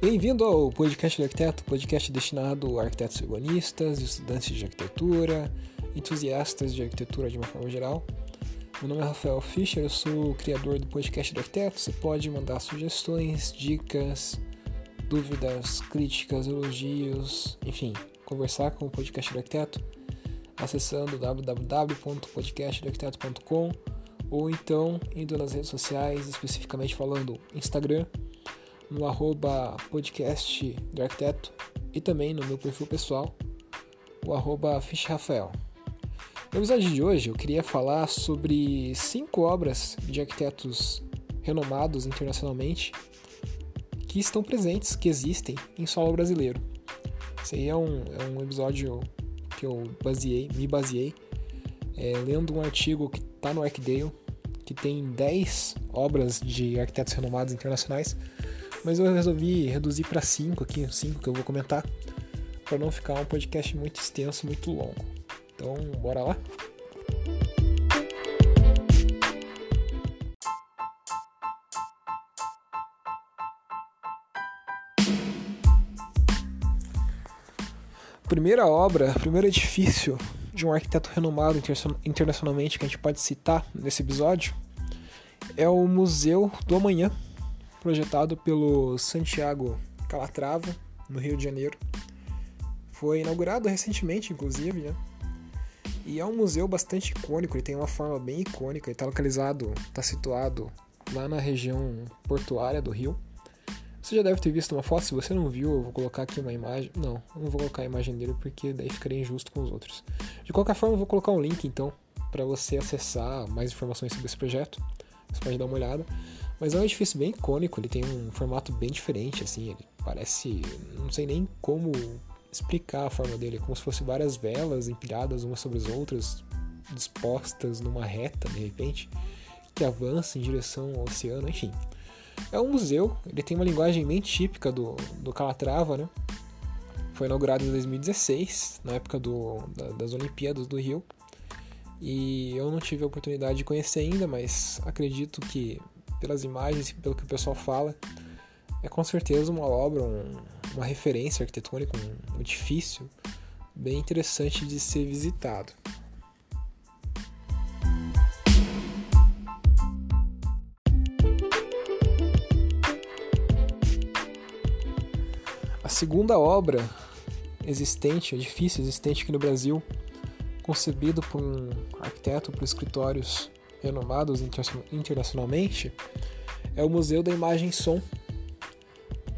Bem-vindo ao Podcast do Arquiteto, podcast destinado a arquitetos urbanistas, estudantes de arquitetura, entusiastas de arquitetura de uma forma geral. Meu nome é Rafael Fischer, eu sou o criador do Podcast do Arquiteto. Você pode mandar sugestões, dicas, dúvidas, críticas, elogios, enfim, conversar com o Podcast do Arquiteto acessando www.podcastdoarquiteto.com ou então indo nas redes sociais, especificamente falando Instagram, no arroba podcast do arquiteto e também no meu perfil pessoal, o arroba Rafael. No episódio de hoje eu queria falar sobre cinco obras de arquitetos renomados internacionalmente que estão presentes, que existem em solo brasileiro. Esse aí é um, é um episódio que eu baseei, me baseei é, lendo um artigo que está no Arcdale, que tem 10 obras de arquitetos renomados internacionais mas eu resolvi reduzir para cinco aqui, cinco que eu vou comentar, para não ficar um podcast muito extenso, muito longo. Então, bora lá? Primeira obra, primeiro edifício de um arquiteto renomado internacionalmente que a gente pode citar nesse episódio é o Museu do Amanhã, projetado pelo Santiago Calatrava, no Rio de Janeiro. Foi inaugurado recentemente, inclusive, né? E é um museu bastante icônico, ele tem uma forma bem icônica, ele está localizado, está situado lá na região portuária do Rio. Você já deve ter visto uma foto, se você não viu, eu vou colocar aqui uma imagem. Não, não vou colocar a imagem dele porque daí ficaria injusto com os outros. De qualquer forma, eu vou colocar um link então para você acessar mais informações sobre esse projeto. Você pode dar uma olhada. Mas é um edifício bem icônico, ele tem um formato bem diferente, assim, ele parece. não sei nem como explicar a forma dele, é como se fossem várias velas empilhadas umas sobre as outras, dispostas numa reta, de repente, que avança em direção ao oceano, enfim. É um museu, ele tem uma linguagem bem típica do, do Calatrava, né? Foi inaugurado em 2016, na época do, da, das Olimpíadas do Rio. E eu não tive a oportunidade de conhecer ainda, mas acredito que pelas imagens e pelo que o pessoal fala, é com certeza uma obra, um, uma referência arquitetônica, um, edifício bem interessante de ser visitado. A segunda obra existente, edifício existente aqui no Brasil, concebido por um arquiteto para escritórios renomados internacionalmente, é o Museu da Imagem e Som,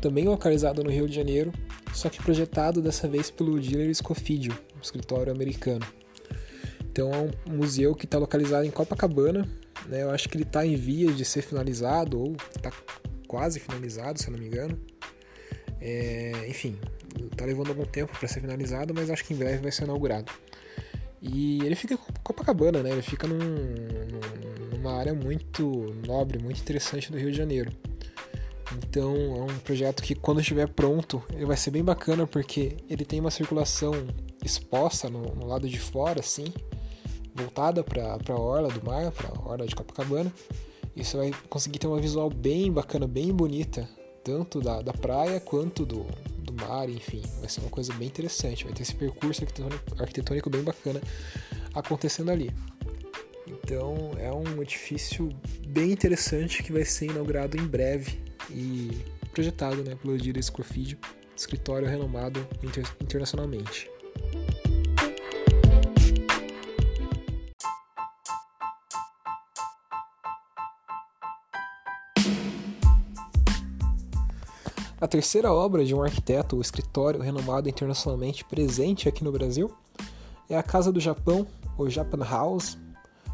também localizado no Rio de Janeiro, só que projetado dessa vez pelo Diller Scofidio, um escritório americano. Então é um museu que está localizado em Copacabana, né? eu acho que ele está em vias de ser finalizado, ou está quase finalizado, se eu não me engano. É, enfim, está levando algum tempo para ser finalizado, mas acho que em breve vai ser inaugurado. E ele fica em Copacabana, né? Ele fica num, numa área muito nobre, muito interessante do Rio de Janeiro. Então é um projeto que quando estiver pronto, ele vai ser bem bacana porque ele tem uma circulação exposta no, no lado de fora, assim, voltada para a orla do mar, para a orla de Copacabana. E você vai conseguir ter uma visual bem bacana, bem bonita, tanto da, da praia quanto do, do mar, enfim, vai ser uma coisa bem interessante, vai ter esse percurso arquitetônico, bem bacana acontecendo ali. Então é um edifício bem interessante que vai ser inaugurado em breve e projetado né, pelo Dira Scorfidio, escritório renomado inter internacionalmente. A terceira obra de um arquiteto ou escritório renomado internacionalmente presente aqui no Brasil é a Casa do Japão, ou Japan House,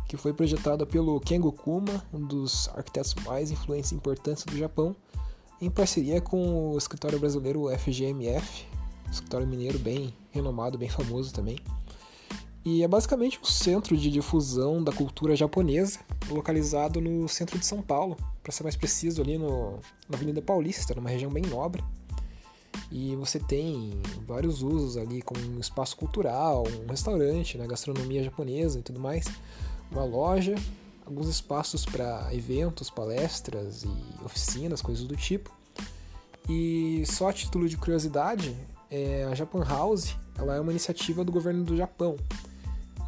que foi projetada pelo Kengo Kuma, um dos arquitetos mais influentes e importantes do Japão, em parceria com o escritório brasileiro FGMF, escritório mineiro bem renomado, bem famoso também. E é basicamente um centro de difusão da cultura japonesa, localizado no centro de São Paulo, para ser mais preciso, ali no, na Avenida Paulista, numa região bem nobre. E você tem vários usos ali, como um espaço cultural, um restaurante, né, gastronomia japonesa e tudo mais, uma loja, alguns espaços para eventos, palestras e oficinas, coisas do tipo. E só a título de curiosidade, é, a Japan House ela é uma iniciativa do governo do Japão.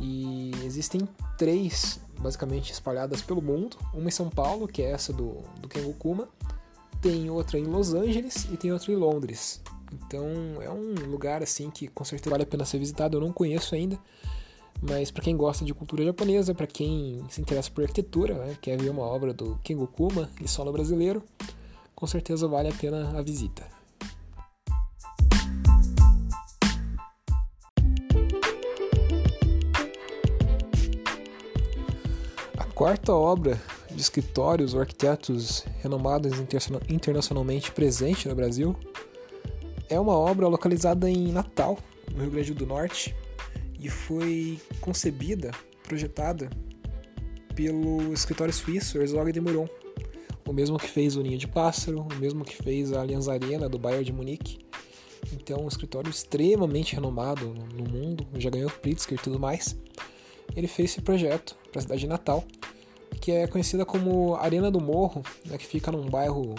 E existem três, basicamente, espalhadas pelo mundo. Uma em São Paulo, que é essa do, do Kengokuma. Tem outra em Los Angeles e tem outra em Londres. Então é um lugar assim que com certeza vale a pena ser visitado. Eu não conheço ainda, mas para quem gosta de cultura japonesa, para quem se interessa por arquitetura, né, quer ver uma obra do Kengokuma em solo brasileiro, com certeza vale a pena a visita. Quarta obra de escritórios ou arquitetos renomados internacionalmente presente no Brasil é uma obra localizada em Natal, no Rio Grande do Norte, e foi concebida, projetada pelo escritório suíço Herzog de Meuron, o mesmo que fez o Ninho de Pássaro, o mesmo que fez a Allianz Arena do Bayern de Munique. Então, um escritório extremamente renomado no mundo, já ganhou Pritzker e tudo mais. Ele fez esse projeto para a cidade de Natal, que é conhecida como Arena do Morro, né, que fica num bairro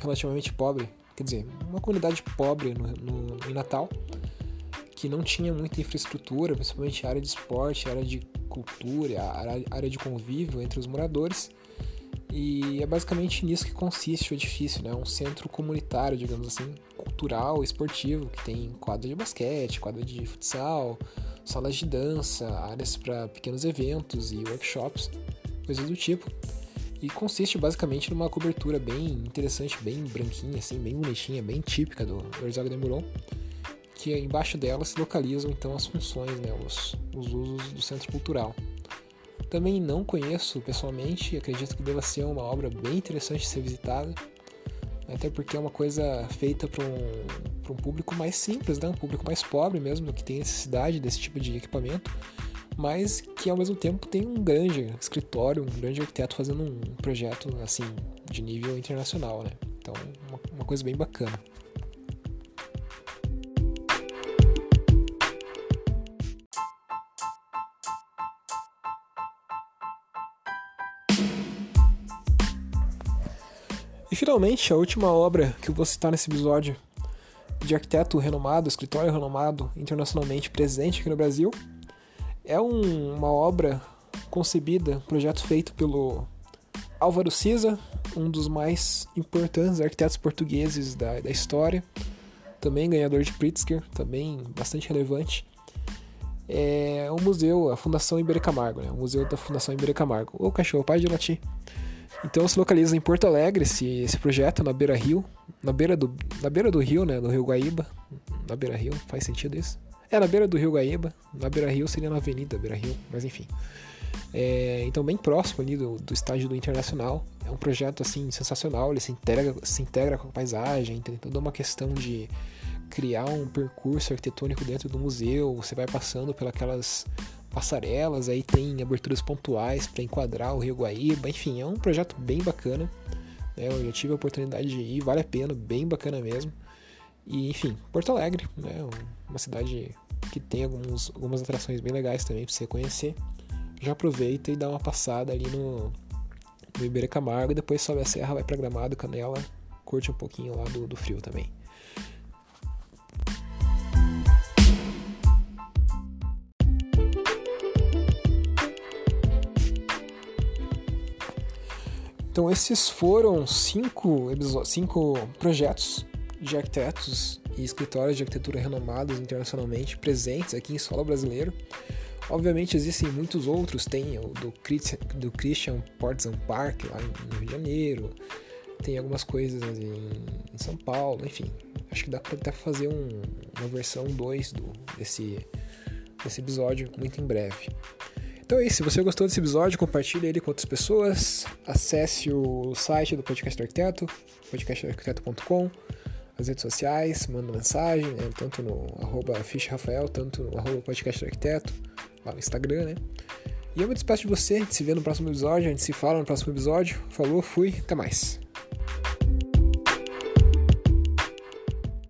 relativamente pobre, quer dizer, uma comunidade pobre no, no, em Natal, que não tinha muita infraestrutura, principalmente área de esporte, área de cultura, área de convívio entre os moradores. E é basicamente nisso que consiste o edifício, né? Um centro comunitário, digamos assim, cultural, esportivo, que tem quadra de basquete, quadra de futsal, salas de dança, áreas para pequenos eventos e workshops, coisas do tipo. E consiste basicamente numa cobertura bem interessante, bem branquinha, assim, bem bonitinha, bem típica do Herzog de Meuron que embaixo dela se localizam então as funções, né, os, os usos do centro cultural. Também não conheço pessoalmente, acredito que deva ser uma obra bem interessante de ser visitada, até porque é uma coisa feita para um, um público mais simples, né? um público mais pobre mesmo, que tem necessidade desse tipo de equipamento, mas que ao mesmo tempo tem um grande escritório, um grande arquiteto fazendo um projeto assim de nível internacional, né? Então, uma, uma coisa bem bacana. finalmente, a última obra que eu vou citar nesse episódio de arquiteto renomado, escritório renomado, internacionalmente presente aqui no Brasil, é um, uma obra concebida, um projeto feito pelo Álvaro Siza, um dos mais importantes arquitetos portugueses da, da história, também ganhador de Pritzker, também bastante relevante. É o museu, a Fundação Iberê Camargo, né? o museu da Fundação Iberê Camargo, ou cachorro, pai de latim. Então se localiza em Porto Alegre esse, esse projeto, na beira rio, na beira, do, na beira do rio, né, do rio Guaíba, na beira rio, faz sentido isso? É, na beira do rio Guaíba, na beira rio seria na avenida beira rio, mas enfim. É, então bem próximo ali do, do estádio do Internacional, é um projeto assim sensacional, ele se integra, se integra com a paisagem, tem toda uma questão de criar um percurso arquitetônico dentro do museu, você vai passando pelas passarelas, aí tem aberturas pontuais para enquadrar o Rio Guaíba, enfim, é um projeto bem bacana. Né? Eu já tive a oportunidade de ir, vale a pena, bem bacana mesmo. E enfim, Porto Alegre, né? Uma cidade que tem alguns, algumas atrações bem legais também para você conhecer. Já aproveita e dá uma passada ali no, no Iberê Camargo e depois sobe a serra, vai para Gramado, Canela, curte um pouquinho lá do, do frio também. Então esses foram cinco, cinco projetos de arquitetos e escritórios de arquitetura renomados internacionalmente presentes aqui em solo brasileiro. Obviamente existem muitos outros, tem o do Christian, do Christian Portzan Park lá no Rio de Janeiro, tem algumas coisas em, São Paulo, enfim. Acho que dá para até fazer um, uma versão 2 desse, desse episódio muito em breve. Então é isso. Se você gostou desse episódio, compartilhe ele com outras pessoas. Acesse o site do Podcast do Arquiteto, podcastarquiteto.com, as redes sociais, manda mensagem, né, tanto no arroba Rafael, tanto no arroba podcast arquiteto, lá no Instagram, né? E eu me despeço de você, a gente se vê no próximo episódio, a gente se fala no próximo episódio. Falou, fui, até mais.